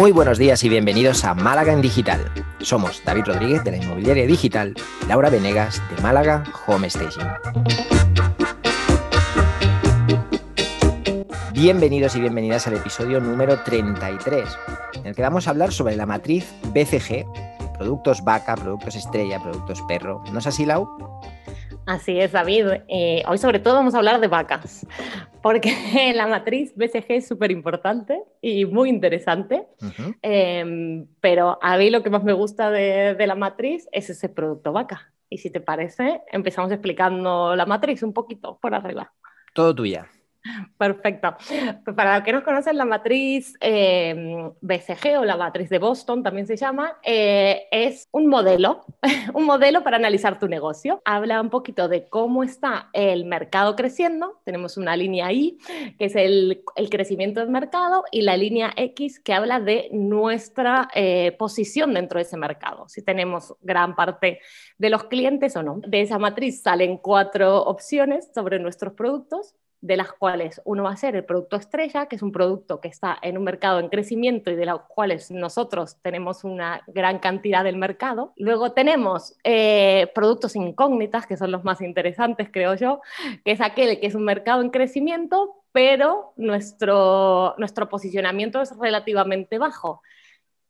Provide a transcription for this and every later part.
Muy buenos días y bienvenidos a Málaga en Digital. Somos David Rodríguez de la Inmobiliaria Digital, Laura Venegas de Málaga Home Station. Bienvenidos y bienvenidas al episodio número 33, en el que vamos a hablar sobre la matriz BCG, productos vaca, productos estrella, productos perro. ¿No es así, Lau? Así es, David. Eh, hoy sobre todo vamos a hablar de vacas, porque la matriz BCG es súper importante y muy interesante, em, pero a mí lo que más me gusta de, de la matriz es ese producto vaca. Y si te parece, empezamos explicando la matriz un poquito por arriba. Todo tuya. Perfecto. Para los que no conocen, la matriz eh, BCG o la matriz de Boston también se llama, eh, es un modelo, un modelo para analizar tu negocio. Habla un poquito de cómo está el mercado creciendo. Tenemos una línea I, que es el, crecimiento del mercado, y la línea X, que habla de nuestra eh, posición dentro de ese mercado. Si tenemos gran parte de los clientes o no. De esa matriz salen cuatro opciones sobre nuestros productos de las cuales uno va a ser el producto estrella, que es un producto que está en un mercado en crecimiento y de los cuales nosotros tenemos una gran cantidad del mercado. Luego tenemos eh, productos incógnitas, que son los más interesantes, creo yo, que es aquel que es un mercado en crecimiento, pero nuestro, nuestro posicionamiento es relativamente bajo.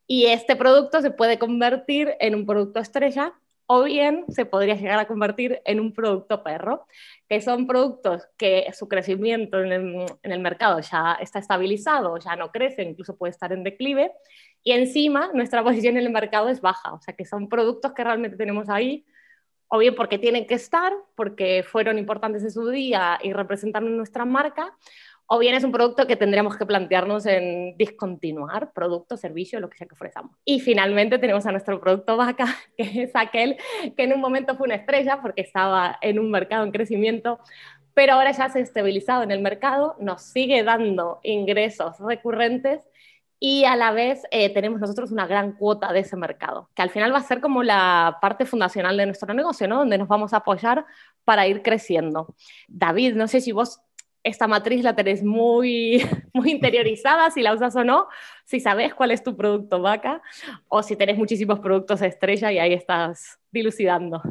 Y este producto se puede convertir en un producto estrella o bien se podría llegar a convertir en un producto perro, que son productos que su crecimiento en el, mercado ya está estabilizado, ya no crece, incluso puede estar en declive, y encima nuestra posición en el mercado es baja, o sea que son productos que realmente tenemos ahí, o bien porque tienen que estar, porque fueron importantes en su día y representan nuestra marca, o bien es un producto que tendríamos que plantearnos en discontinuar, producto, servicio, lo que sea que ofrezcamos. Y finalmente tenemos a nuestro producto vaca, que es aquel que en un momento fue una estrella porque estaba en un mercado en crecimiento, pero ahora ya se ha estabilizado en el mercado, nos sigue dando ingresos recurrentes y a la vez eh, tenemos nosotros una gran cuota de ese mercado, que al final va a ser como la parte fundacional de nuestro negocio, ¿no? Donde nos vamos a apoyar para ir creciendo. David, no sé si vos esta matriz la tenés muy, muy interiorizada, si la usas o no, si sabes cuál es tu producto vaca o si tenés muchísimos productos estrella y ahí estás dilucidando.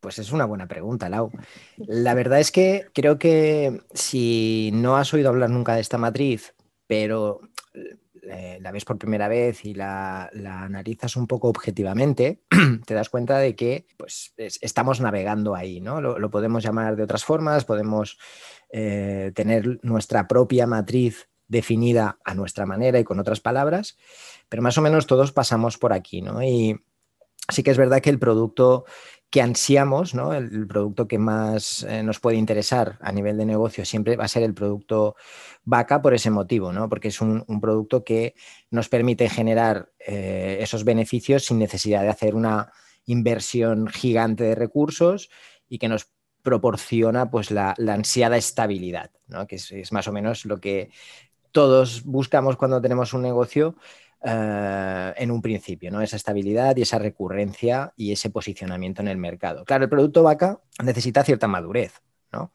Pues es una buena pregunta, Lau. La verdad es que creo que si no has oído hablar nunca de esta matriz, pero eh, la ves por primera vez y la, analizas un poco objetivamente, te das cuenta de que pues, estamos navegando ahí, ¿no? lo, podemos llamar de otras formas, podemos eh, tener nuestra propia matriz definida a nuestra manera y con otras palabras, pero más o menos todos pasamos por aquí, ¿no? Y sí que es verdad que el producto que ansiamos, ¿no? el, producto que más eh, nos puede interesar a nivel de negocio siempre va a ser el producto vaca por ese motivo, ¿no? porque es un, producto que nos permite generar eh, esos beneficios sin necesidad de hacer una inversión gigante de recursos y que nos proporciona pues la, ansiada estabilidad, que es, más o menos lo que todos buscamos cuando tenemos un negocio eh, en un principio, ¿no? esa estabilidad y esa recurrencia y ese posicionamiento en el mercado. Claro, el producto vaca necesita cierta madurez. ¿no?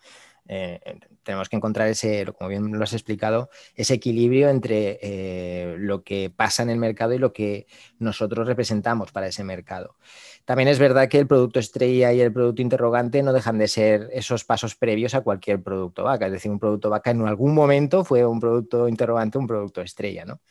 Eh, tenemos que encontrar ese, como bien lo has explicado, ese equilibrio entre eh, lo que pasa en el mercado y lo que nosotros representamos para ese mercado. También es verdad que el producto estrella y el producto interrogante no dejan de ser esos pasos previos a cualquier producto vaca. Es decir, un producto vaca en algún momento fue un producto interrogante, un producto estrella, ¿no?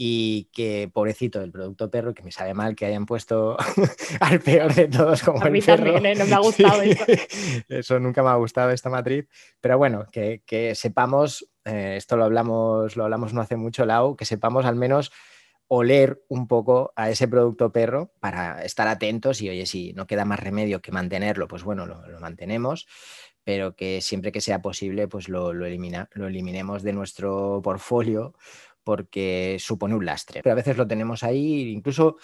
Y que pobrecito del producto perro, que me sabe mal que hayan puesto al peor de todos como a mí también, ¿eh? no me ha gustado eso. eso nunca me ha gustado esta matriz, pero bueno, que, sepamos, eh, esto lo hablamos, lo hablamos no hace mucho, Lau, que sepamos al menos oler un poco a ese producto perro para estar atentos y oye, si no queda más remedio que mantenerlo, pues bueno, lo, mantenemos, pero que siempre que sea posible, pues lo, lo, elimina, lo eliminemos de nuestro portfolio porque supone un lastre. Pero a veces lo tenemos ahí, incluso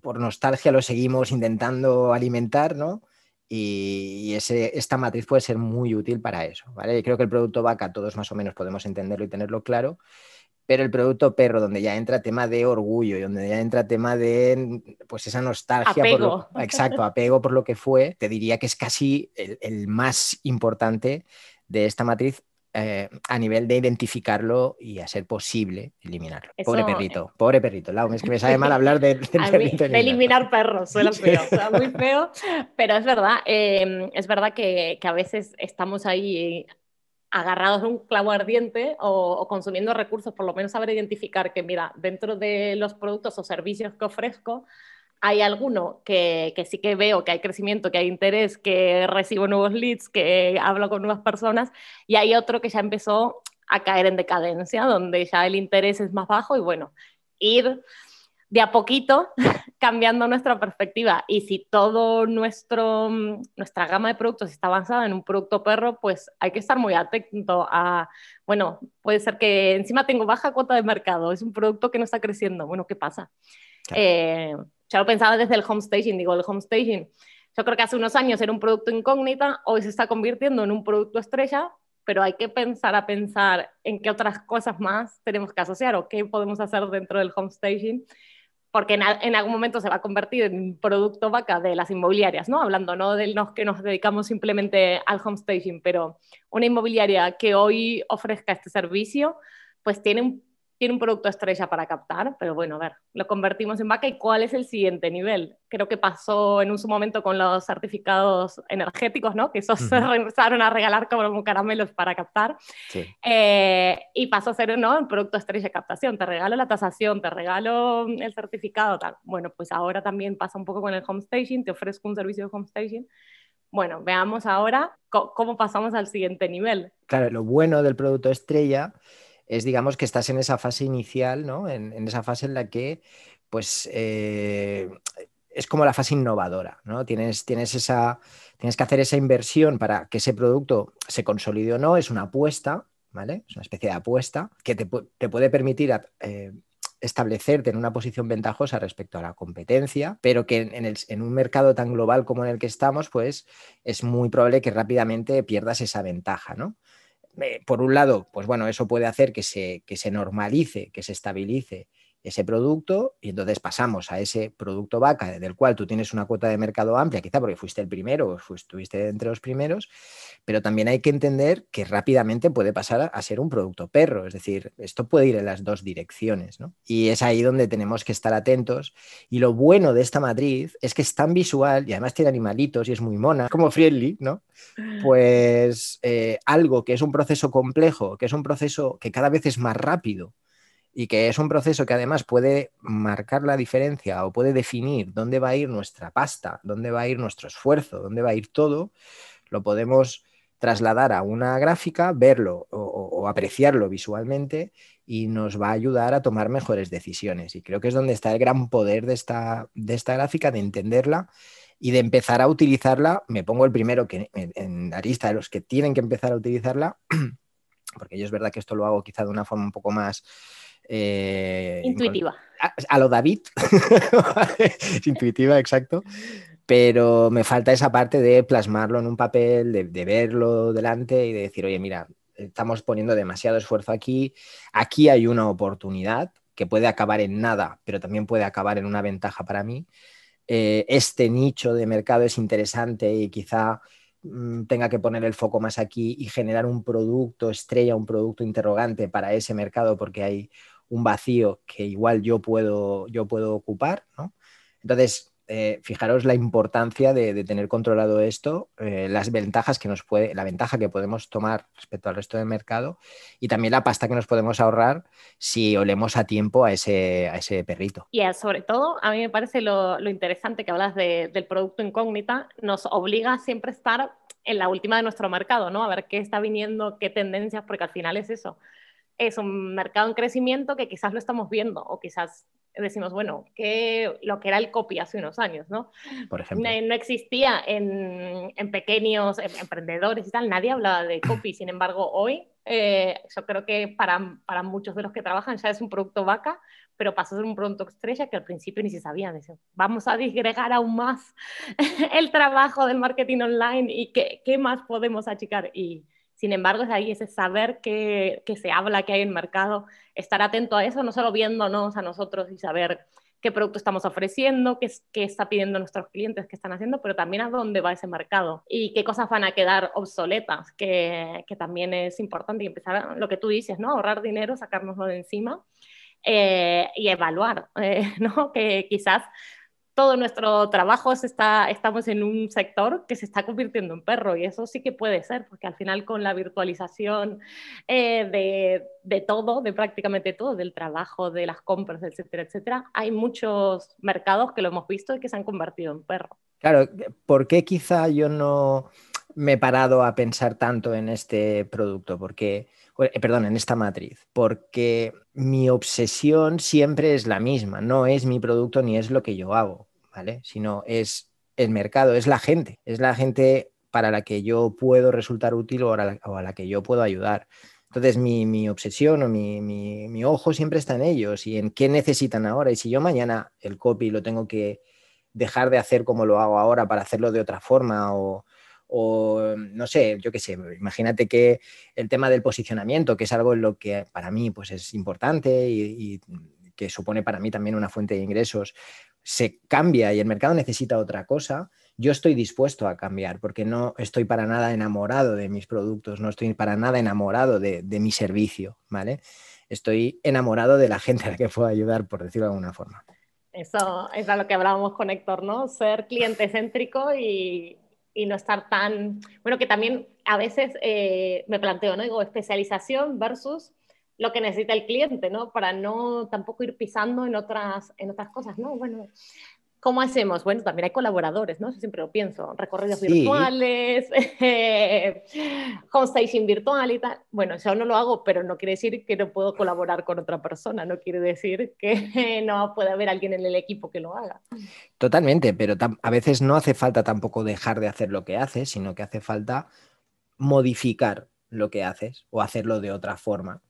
por nostalgia lo seguimos intentando alimentar, ¿no? Y, ese, esta matriz puede ser muy útil para eso, ¿vale? creo que el producto vaca todos más o menos podemos entenderlo y tenerlo claro, pero el producto perro, donde ya entra tema de orgullo y donde ya entra tema de pues esa nostalgia, apego. exacto, apego por lo que fue, te diría que es casi el más importante de esta matriz eh, a nivel de identificarlo y a ser posible eliminarlo. Pobre perrito, pobre perrito. Lau, es que me sabe mal hablar de, de eliminar perros, suena feo, muy feo, pero es verdad, em, es verdad que, que, a veces estamos ahí agarrados de un clavo ardiente o, consumiendo recursos, por lo menos saber identificar que, mira, dentro de los productos o servicios que ofrezco, hay alguno que, que, sí que veo que hay crecimiento, que hay interés, que recibo nuevos leads, que hablo con nuevas personas, y hay otro que ya empezó a caer en decadencia, donde ya el interés es más bajo y bueno, ir de a poquito cambiando nuestra perspectiva. Y si todo nuestro, mm, nuestra gama de productos está avanzada en un producto perro, pues hay que estar muy atento a, bueno, puede ser que encima tengo baja cuota de mercado, es un producto que no está creciendo. Bueno, ¿qué pasa? Eh, ya lo pensaba desde el home staging, digo, el home staging. Yo creo que hace unos años era un producto incógnita, hoy se está convirtiendo en un producto estrella, pero hay que pensar a pensar en qué otras cosas más tenemos que asociar o qué podemos hacer dentro del home staging porque en, algún momento se va a convertir en un producto vaca de las inmobiliarias, ¿no? Hablando no de los que nos dedicamos simplemente al home staging, pero una inmobiliaria que hoy ofrezca este servicio, pues tiene un tiene un producto estrella para captar, pero bueno, a ver, lo convertimos en vaca y cuál es el siguiente nivel. Creo que pasó en un su momento con los certificados energéticos, ¿no? Que esos se empezaron a regalar como caramelos para captar. Eh, y pasó a ser, ¿no? El producto estrella de captación. Te regalo la tasación, te regalo el certificado, tal. Bueno, pues ahora también pasa un poco con el home staging, te ofrezco un servicio de home staging. Bueno, veamos ahora cómo pasamos al siguiente nivel. Claro, lo bueno del producto estrella es, digamos, que estás en esa fase inicial, ¿no? En, esa fase en la que, pues, eh, es como la fase innovadora, ¿no? Tienes, tienes, esa, tienes que hacer esa inversión para que ese producto se consolide o no, es una apuesta, ¿vale? Es una especie de apuesta que te, puede permitir eh, establecerte en una posición ventajosa respecto a la competencia, pero que en, en, un mercado tan global como en el que estamos, pues es muy probable que rápidamente pierdas esa ventaja, ¿no? Por un lado, pues bueno, eso puede hacer que se, que se normalice, que se estabilice ese producto y entonces pasamos a ese producto vaca del cual tú tienes una cuota de mercado amplia, quizá porque fuiste el primero o estuviste entre los primeros, pero también hay que entender que rápidamente puede pasar a ser un producto perro, es decir, esto puede ir en las dos direcciones, ¿no? Y es ahí donde tenemos que estar atentos y lo bueno de esta matriz es que es tan visual y además tiene animalitos y es muy mona, como friendly, ¿no? Pues eh, algo que es un proceso complejo, que es un proceso que cada vez es más rápido, y que es un proceso que además puede marcar la diferencia o puede definir dónde va a ir nuestra pasta, dónde va a ir nuestro esfuerzo, dónde va a ir todo, lo podemos trasladar a una gráfica, verlo o, apreciarlo visualmente y nos va a ayudar a tomar mejores decisiones. Y creo que es donde está el gran poder de esta, de esta gráfica, de entenderla y de empezar a utilizarla. Me pongo el primero que, en la lista de los que tienen que empezar a utilizarla, porque yo es verdad que esto lo hago quizá de una forma un poco más eh, Intuitiva. A, lo David. Intuitiva, exacto. Pero me falta esa parte de plasmarlo en un papel, de, verlo delante y de decir, oye, mira, estamos poniendo demasiado esfuerzo aquí. Aquí hay una oportunidad que puede acabar en nada, pero también puede acabar en una ventaja para mí. Eh, este nicho de mercado es interesante y quizá tenga que poner el foco más aquí y generar un producto estrella, un producto interrogante para ese mercado, porque hay un vacío que igual yo puedo, yo puedo ocupar, ¿no? Entonces, eh, fijaros la importancia de, tener controlado esto, eh, las ventajas que nos puede, la ventaja que podemos tomar respecto al resto del mercado y también la pasta que nos podemos ahorrar si olemos a tiempo a ese, a perrito. Y sobre todo, a mí me parece lo, interesante que hablas del producto incógnita, nos obliga siempre a estar en la última de nuestro mercado, ¿no? A ver qué está viniendo, qué tendencias, porque al final es eso es un mercado en crecimiento que quizás lo estamos viendo o quizás decimos, bueno, que lo que era el copy hace unos años, ¿no? Por ejemplo. No, existía en, pequeños em, emprendedores y tal, nadie hablaba de copy, sin embargo, hoy eh, yo creo que para, para, muchos de los que trabajan ya es un producto vaca, pero pasó a ser un producto estrella que al principio ni se sabían. Vamos a disgregar aún más el trabajo del marketing online y qué, qué más podemos achicar. Y, sin embargo, es ahí ese saber que, se habla, que hay en mercado, estar atento a eso, no solo viéndonos a nosotros y saber qué producto estamos ofreciendo, qué, qué está pidiendo nuestros clientes, qué están haciendo, pero también a dónde va ese mercado y qué cosas van a quedar obsoletas, que, que también es importante empezar lo que tú dices, ¿no? Ahorrar dinero, sacárnoslo de encima eh, y evaluar, eh, ¿no? Que quizás todo nuestro trabajo está, estamos en un sector que se está convirtiendo en perro y eso sí que puede ser, porque al final con la virtualización eh, de, de, todo, de prácticamente todo, del trabajo, de las compras, etcétera, etcétera, hay muchos mercados que lo hemos visto y que se han convertido en perro. Claro, ¿por qué quizá yo no me he parado a pensar tanto en este producto? Porque perdón, en esta matriz, porque mi obsesión siempre es la misma, no es mi producto ni es lo que yo hago, ¿vale? Sino es el mercado, es la gente, es la gente para la que yo puedo resultar útil o a la, que yo puedo ayudar. Entonces mi, obsesión o mi, mi, ojo siempre está en ellos y en qué necesitan ahora. Y si yo mañana el copy lo tengo que dejar de hacer como lo hago ahora para hacerlo de otra forma o, o no sé, yo qué sé, imagínate que el tema del posicionamiento, que es algo en lo que para mí pues es importante y, que supone para mí también una fuente de ingresos, se cambia y el mercado necesita otra cosa, yo estoy dispuesto a cambiar porque no estoy para nada enamorado de mis productos, no estoy para nada enamorado de, de mi servicio, ¿vale? Estoy enamorado de la gente a la que puedo ayudar, por decirlo de alguna forma. Eso es a lo que hablábamos con Héctor, ¿no? Ser cliente céntrico y, y no estar tan, bueno, que también a veces eh, me planteo, ¿no? Digo, especialización versus lo que necesita el cliente, ¿no? Para no tampoco ir pisando en otras, en otras cosas, ¿no? Bueno, ¿Cómo hacemos? Bueno, también hay colaboradores, ¿no? Yo siempre lo pienso, recorridos virtuales, eh, homestaging virtual y tal. Bueno, yo no lo hago, pero no quiere decir que no puedo colaborar con otra persona, no quiere decir que no puede haber alguien en el equipo que lo haga. Totalmente, pero a veces no hace falta tampoco dejar de hacer lo que haces, sino que hace falta modificar lo que haces o hacerlo de otra forma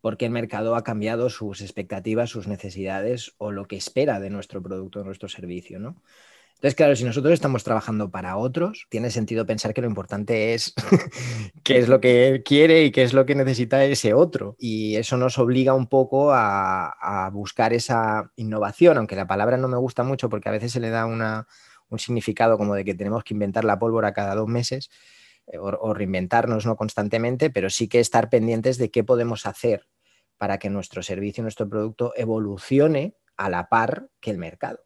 porque el mercado ha cambiado sus expectativas, sus necesidades o lo que espera de nuestro producto, de nuestro servicio, ¿no? Entonces, claro, si nosotros estamos trabajando para otros, tiene sentido pensar que lo importante es qué es lo que él quiere y qué es lo que necesita ese otro. Y eso nos obliga un poco a, buscar esa innovación, aunque la palabra no me gusta mucho porque a veces se le da un significado como de que tenemos que inventar la pólvora cada dos meses eh, o, reinventarnos ¿no? constantemente, pero sí que estar pendientes de qué podemos hacer para que nuestro servicio, nuestro producto evolucione a la par que el mercado.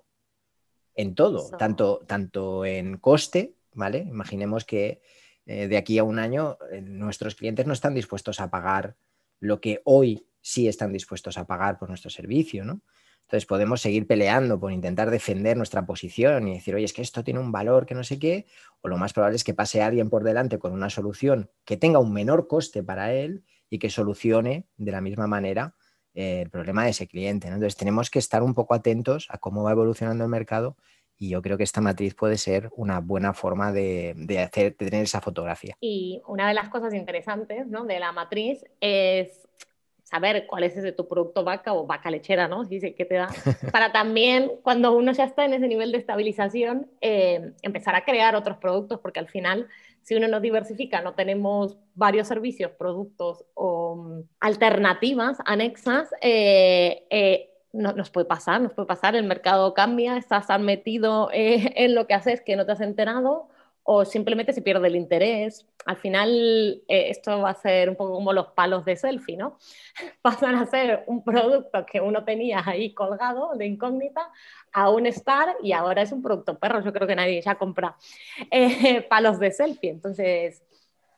En todo, tanto, tanto en coste, ¿vale? Imaginemos que eh, de aquí a un año eh, nuestros clientes no están dispuestos a pagar lo que hoy sí están dispuestos a pagar por nuestro servicio, ¿no? Entonces podemos seguir peleando por intentar defender nuestra posición y decir, oye, es que esto tiene un valor que no sé qué, o lo más probable es que pase alguien por delante con una solución que tenga un menor coste para él y que solucione de la misma manera eh, el problema de ese cliente. Entonces tenemos que estar un poco atentos a cómo va evolucionando el mercado y yo creo que esta matriz puede ser una buena forma de, hacer, de tener esa fotografía. Y una de las cosas interesantes ¿no? de la matriz es saber cuál es ese tu producto vaca o vaca lechera, ¿no? Dice que te da. Para también, cuando uno ya está en ese nivel de estabilización, eh, empezar a crear otros productos, porque al final, si uno no diversifica, no tenemos varios servicios, productos o mm, alternativas anexas, eh, eh, no, nos puede pasar, nos puede pasar, el mercado cambia, estás metido en lo que haces que no te has enterado o simplemente se pierde el interés. Al final, eh, esto va a ser un poco como los palos de selfie, ¿no? Pasan a ser un producto que uno tenía ahí colgado de incógnita a un star y ahora es un producto perro. Yo creo que nadie ya compra eh, palos de selfie. Entonces,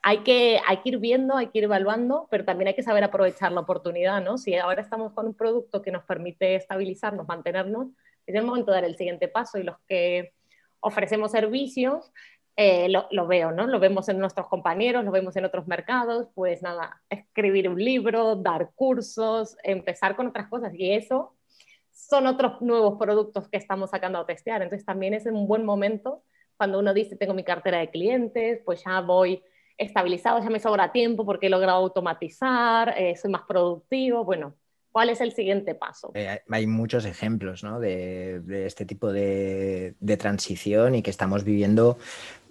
hay que, hay que ir viendo, hay que ir evaluando, pero también hay que saber aprovechar la oportunidad, ¿no? Si ahora estamos con un producto que nos permite estabilizarnos, mantenernos, es el momento de dar el siguiente paso y los que ofrecemos servicios eh, lo, veo, ¿no? Lo vemos en nuestros compañeros, lo vemos en otros mercados, pues nada, escribir un libro, dar cursos, empezar con otras cosas y eso son otros nuevos productos que estamos sacando a testear. Entonces también es un buen momento cuando uno dice, tengo mi cartera de clientes, pues ya voy estabilizado, ya me sobra tiempo porque he logrado automatizar, eh, soy más productivo, bueno, ¿Cuál es el siguiente paso? Eh, hay muchos ejemplos ¿no? de, este tipo de, de, transición y que estamos viviendo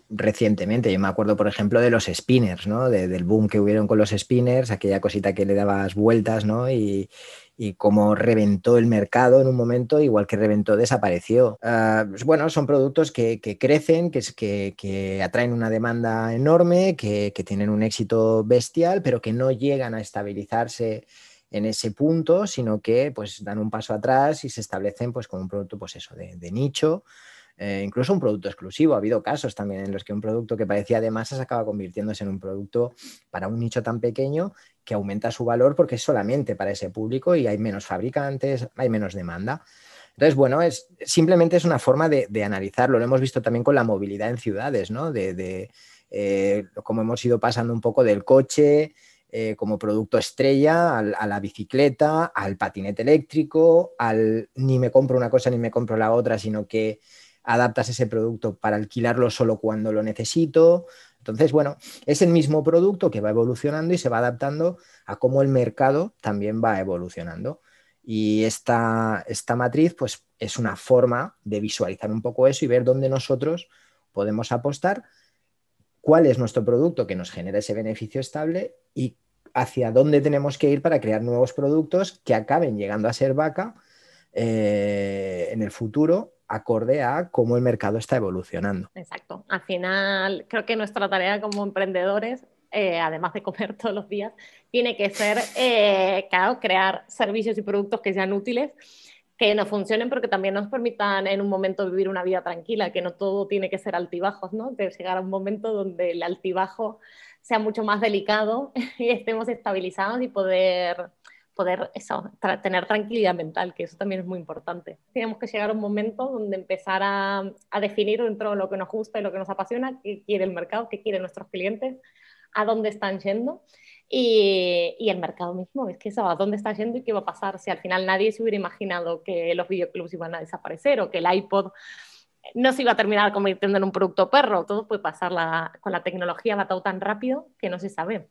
recientemente. Yo me acuerdo, por ejemplo, de los spinners, ¿no? del boom que hubieron con los spinners, aquella cosita que le dabas vueltas, ¿no? Y, y cómo reventó el mercado en un momento, igual que reventó, desapareció. Ah, pues bueno, son productos que, crecen, que, que, atraen una demanda enorme, que, tienen un éxito bestial, pero que no llegan a estabilizarse en ese punto, sino que pues dan un paso atrás y se establecen pues como un producto pues eso, de, nicho, eh, incluso un producto exclusivo. Ha habido casos también en los que un producto que parecía de masa se acaba convirtiéndose en un producto para un nicho tan pequeño que aumenta su valor porque es solamente para ese público y hay menos fabricantes, hay menos demanda. Entonces, bueno, es, simplemente es una forma de, analizarlo. Lo hemos visto también con la movilidad en ciudades, ¿no? De, de eh, cómo hemos ido pasando un poco del coche eh, como producto estrella a la bicicleta, al patinete eléctrico, al ni me compro una cosa ni me compro la otra, sino que adaptas ese producto para alquilarlo solo cuando lo necesito. Entonces, bueno, es el mismo producto que va evolucionando y se va adaptando a cómo el mercado también va evolucionando. Y esta, esta matriz, pues, es una forma de visualizar un poco eso y ver dónde nosotros podemos apostar, cuál es nuestro producto que nos genera ese beneficio estable y hacia dónde tenemos que ir para crear nuevos productos que acaben llegando a ser vaca eh, en el futuro acorde a cómo el mercado está evolucionando. Exacto. Al final, creo que nuestra tarea como emprendedores, eh, además de comer todos los días, tiene que ser, eh, crear servicios y productos que sean útiles que nos funcionen, pero que también nos permitan en un momento vivir una vida tranquila, que no todo tiene que ser altibajos, ¿no? De llegar a un momento donde el altibajo sea mucho más delicado y estemos estabilizados y poder poder eso, tener tranquilidad mental, que eso también es muy importante. Tenemos que llegar a un momento donde empezar a, a, definir dentro de lo que nos gusta y lo que nos apasiona, qué quiere el mercado, qué quieren nuestros clientes, a dónde están yendo. Y, y, el mercado mismo, es que eso, a dónde está yendo y qué va a pasar si al final nadie se hubiera imaginado que los videoclubs iban a desaparecer o que el iPod no se iba a terminar convirtiendo en un producto perro. Todo puede pasar la, con la tecnología, va todo tan rápido que no se sabe.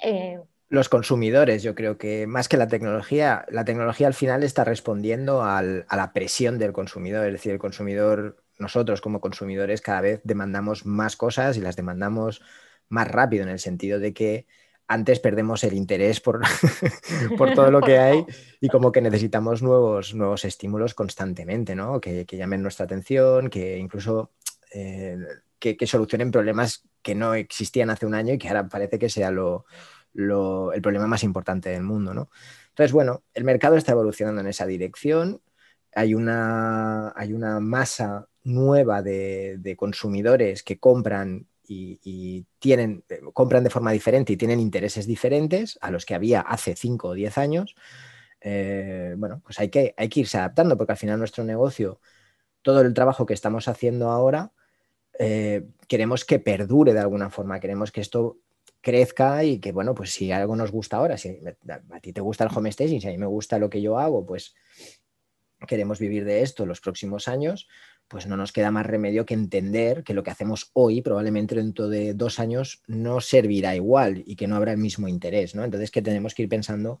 Eh, los consumidores, yo creo que más que la tecnología, la tecnología al final está respondiendo a la presión del consumidor, es decir, el consumidor, nosotros como consumidores cada vez demandamos más cosas y las demandamos más rápido en el sentido de que antes perdemos el interés por, por todo lo que hay y como que necesitamos nuevos, nuevos estímulos constantemente, ¿no? Que, llamen nuestra atención, que incluso eh, que, que, solucionen problemas que no existían hace un año y que ahora parece que sea lo, el problema más importante del mundo. ¿no? Entonces, bueno, el mercado está evolucionando en esa dirección. Hay una, hay una masa nueva de, consumidores que compran y, tienen, compran de forma diferente y tienen intereses diferentes a los que había hace 5 o 10 años. Eh, bueno, pues hay que, hay que irse adaptando porque al final nuestro negocio, todo el trabajo que estamos haciendo ahora, eh, queremos que perdure de alguna forma, queremos que esto crezca y que, bueno, pues si algo nos gusta ahora, si a ti te gusta el home staging, si a mí me gusta lo que yo hago, pues queremos vivir de esto los próximos años, pues no nos queda más remedio que entender que lo que hacemos hoy probablemente dentro de dos años no servirá igual y que no habrá el mismo interés, ¿no? Entonces que tenemos que ir pensando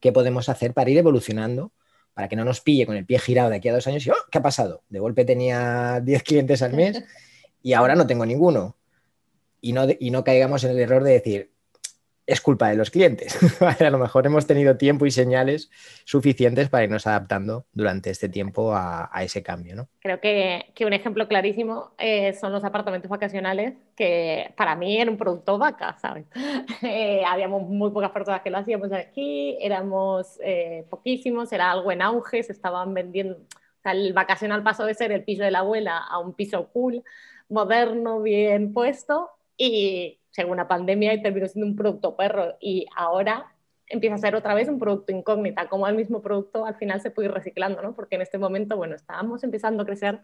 qué podemos hacer para ir evolucionando, para que no nos pille con el pie girado de aquí a dos años y, oh, ¿qué ha pasado? De golpe tenía 10 clientes al mes y ahora no tengo ninguno y no, y no caigamos en el error de decir, es culpa de los clientes. a lo mejor hemos tenido tiempo y señales suficientes para irnos adaptando durante este tiempo a, ese cambio. ¿no? Creo que, que un ejemplo clarísimo eh, son los apartamentos vacacionales, que para mí era un producto vaca, ¿sabes? Eh, habíamos muy pocas personas que lo hacíamos aquí, éramos eh, poquísimos, era algo en auge, se estaban vendiendo. O sea, el vacacional pasó de ser el piso de la abuela a un piso cool, moderno, bien puesto, y según la pandemia terminó siendo un producto perro y ahora empieza a ser otra vez un producto incógnita, como el mismo producto al final se puede ir reciclando, ¿no? Porque en este momento, bueno, estábamos empezando a crecer,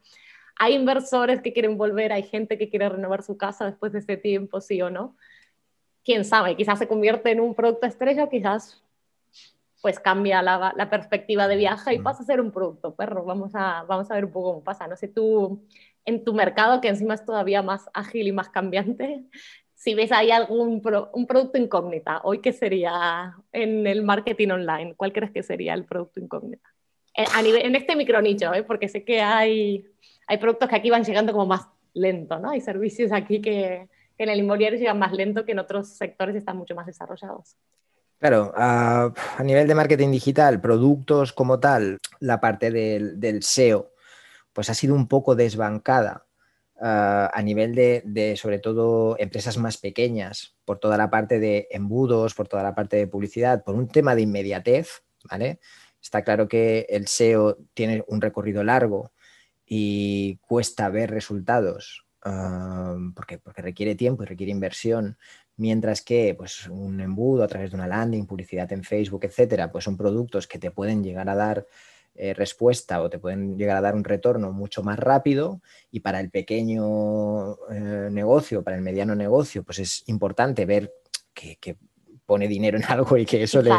hay inversores que quieren volver, hay gente que quiere renovar su casa después de este tiempo, sí o no. Quién sabe, quizás se convierte en un producto estrella, quizás pues cambia la, la perspectiva de viaje y pasa a ser un producto perro. Vamos a, vamos a ver un poco cómo pasa. No sé, tú en tu mercado, que encima es todavía más ágil y más cambiante, si ves ahí algún un producto incógnita, hoy qué sería en el marketing online, ¿cuál crees que sería el producto incógnita? Eh, a nivel, en este micronicho, ¿eh? porque sé que hay, hay productos que aquí van llegando como más lento, ¿no? Hay servicios aquí que, que en el inmobiliario llegan más lento que en otros sectores están mucho más desarrollados. Claro, a, nivel de marketing digital, productos como tal, la parte del, SEO, pues ha sido un poco desbancada ah, a nivel de, sobre todo, empresas más pequeñas, por toda la parte de embudos, por toda la parte de publicidad, por un tema de inmediatez, ¿vale? Está claro que el SEO tiene un recorrido largo y cuesta ver resultados ah, porque, porque requiere tiempo y requiere inversión, mientras que pues, un embudo a través de una landing, publicidad en Facebook, etcétera, pues son productos que te pueden llegar a dar eh, respuesta o te pueden llegar a dar un retorno mucho más rápido y para el pequeño eh, negocio, para el mediano negocio, pues es importante ver que, pone dinero en algo y que eso le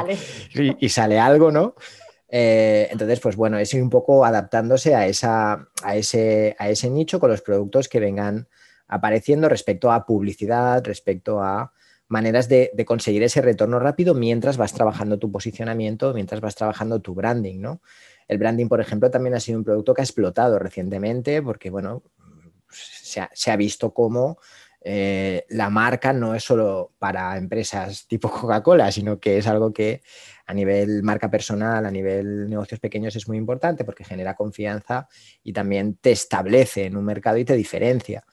y, sale algo, ¿no? Eh, entonces, pues bueno, es ir un poco adaptándose a, esa, a, ese, a ese nicho con los productos que vengan apareciendo respecto a publicidad, respecto a maneras de, conseguir ese retorno rápido mientras vas trabajando tu posicionamiento, mientras vas trabajando tu branding, ¿no? El branding, por ejemplo, también ha sido un producto que ha explotado recientemente porque, bueno, se ha, visto como eh, la marca no es solo para empresas tipo Coca-Cola, sino que es algo que a nivel marca personal, a nivel negocios pequeños es muy importante porque genera confianza y también te establece en un mercado y te diferencia.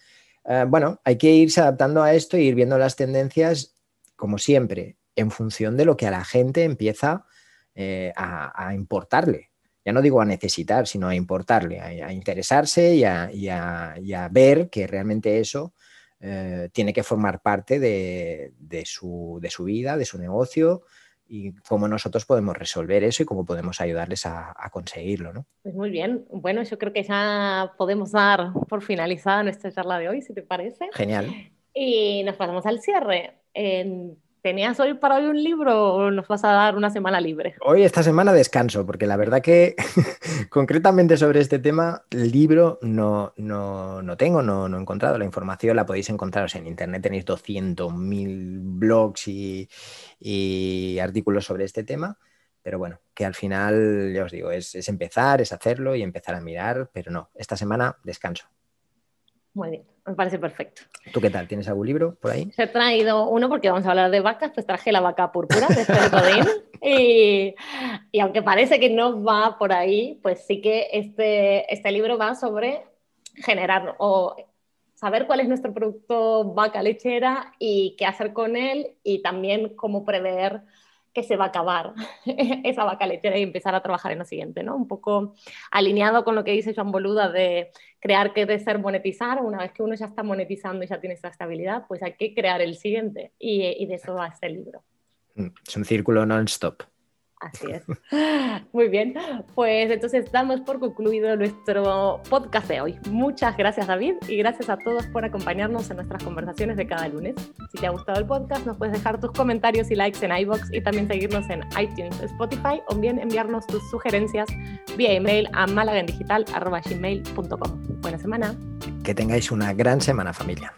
Eh, bueno, hay que irse adaptando a esto e ir viendo las tendencias, como siempre, en función de lo que a la gente empieza eh, a, importarle. Ya no digo a necesitar, sino a importarle, a, interesarse y, a, ver que realmente eso eh, tiene que formar parte de, su, de su vida, de su negocio, y cómo nosotros podemos resolver eso y cómo podemos ayudarles a, conseguirlo. ¿no? Pues muy bien. Bueno, yo creo que ya podemos dar por finalizada nuestra charla de hoy, si te parece. Genial. Y nos pasamos al cierre. ¿Tenías hoy para hoy un libro o nos vas a dar una semana libre? Hoy, esta semana, descanso, porque la verdad que concretamente sobre este tema, el libro no, no, tengo, no, no, he encontrado. La información la podéis encontrar en internet, tenéis 200.000 blogs y, y, artículos sobre este tema. Pero bueno, que al final, ya os digo, es, es empezar, es hacerlo y empezar a mirar, pero no, esta semana descanso. Muy bien, me parece perfecto. ¿Tú qué tal? ¿Tienes algún libro por ahí? He traído uno porque vamos a hablar de vacas, pues traje La vaca púrpura de Federico y, y aunque parece que no va por ahí, pues sí que este, este libro va sobre generar o saber cuál es nuestro producto vaca lechera y qué hacer con él y también cómo prever que se va a acabar esa vaca lechera y empezar a trabajar en lo siguiente, ¿no? Un poco alineado con lo que dice Joan Boluda de crear que de ser monetizar, una vez que uno ya está monetizando y ya tiene esa estabilidad, pues hay que crear el siguiente y, y de eso va este libro. Mm, es un círculo non-stop. Así es. Muy bien, pues entonces damos por concluido nuestro podcast de hoy. Muchas gracias David y gracias a todos por acompañarnos en nuestras conversaciones de cada lunes. Si te ha gustado el podcast, nos puedes dejar tus comentarios y likes en iBox y también seguirnos en iTunes, Spotify o bien enviarnos tus sugerencias vía email a malagendigital.gmail.com. Buena semana. Que tengáis una gran semana familia.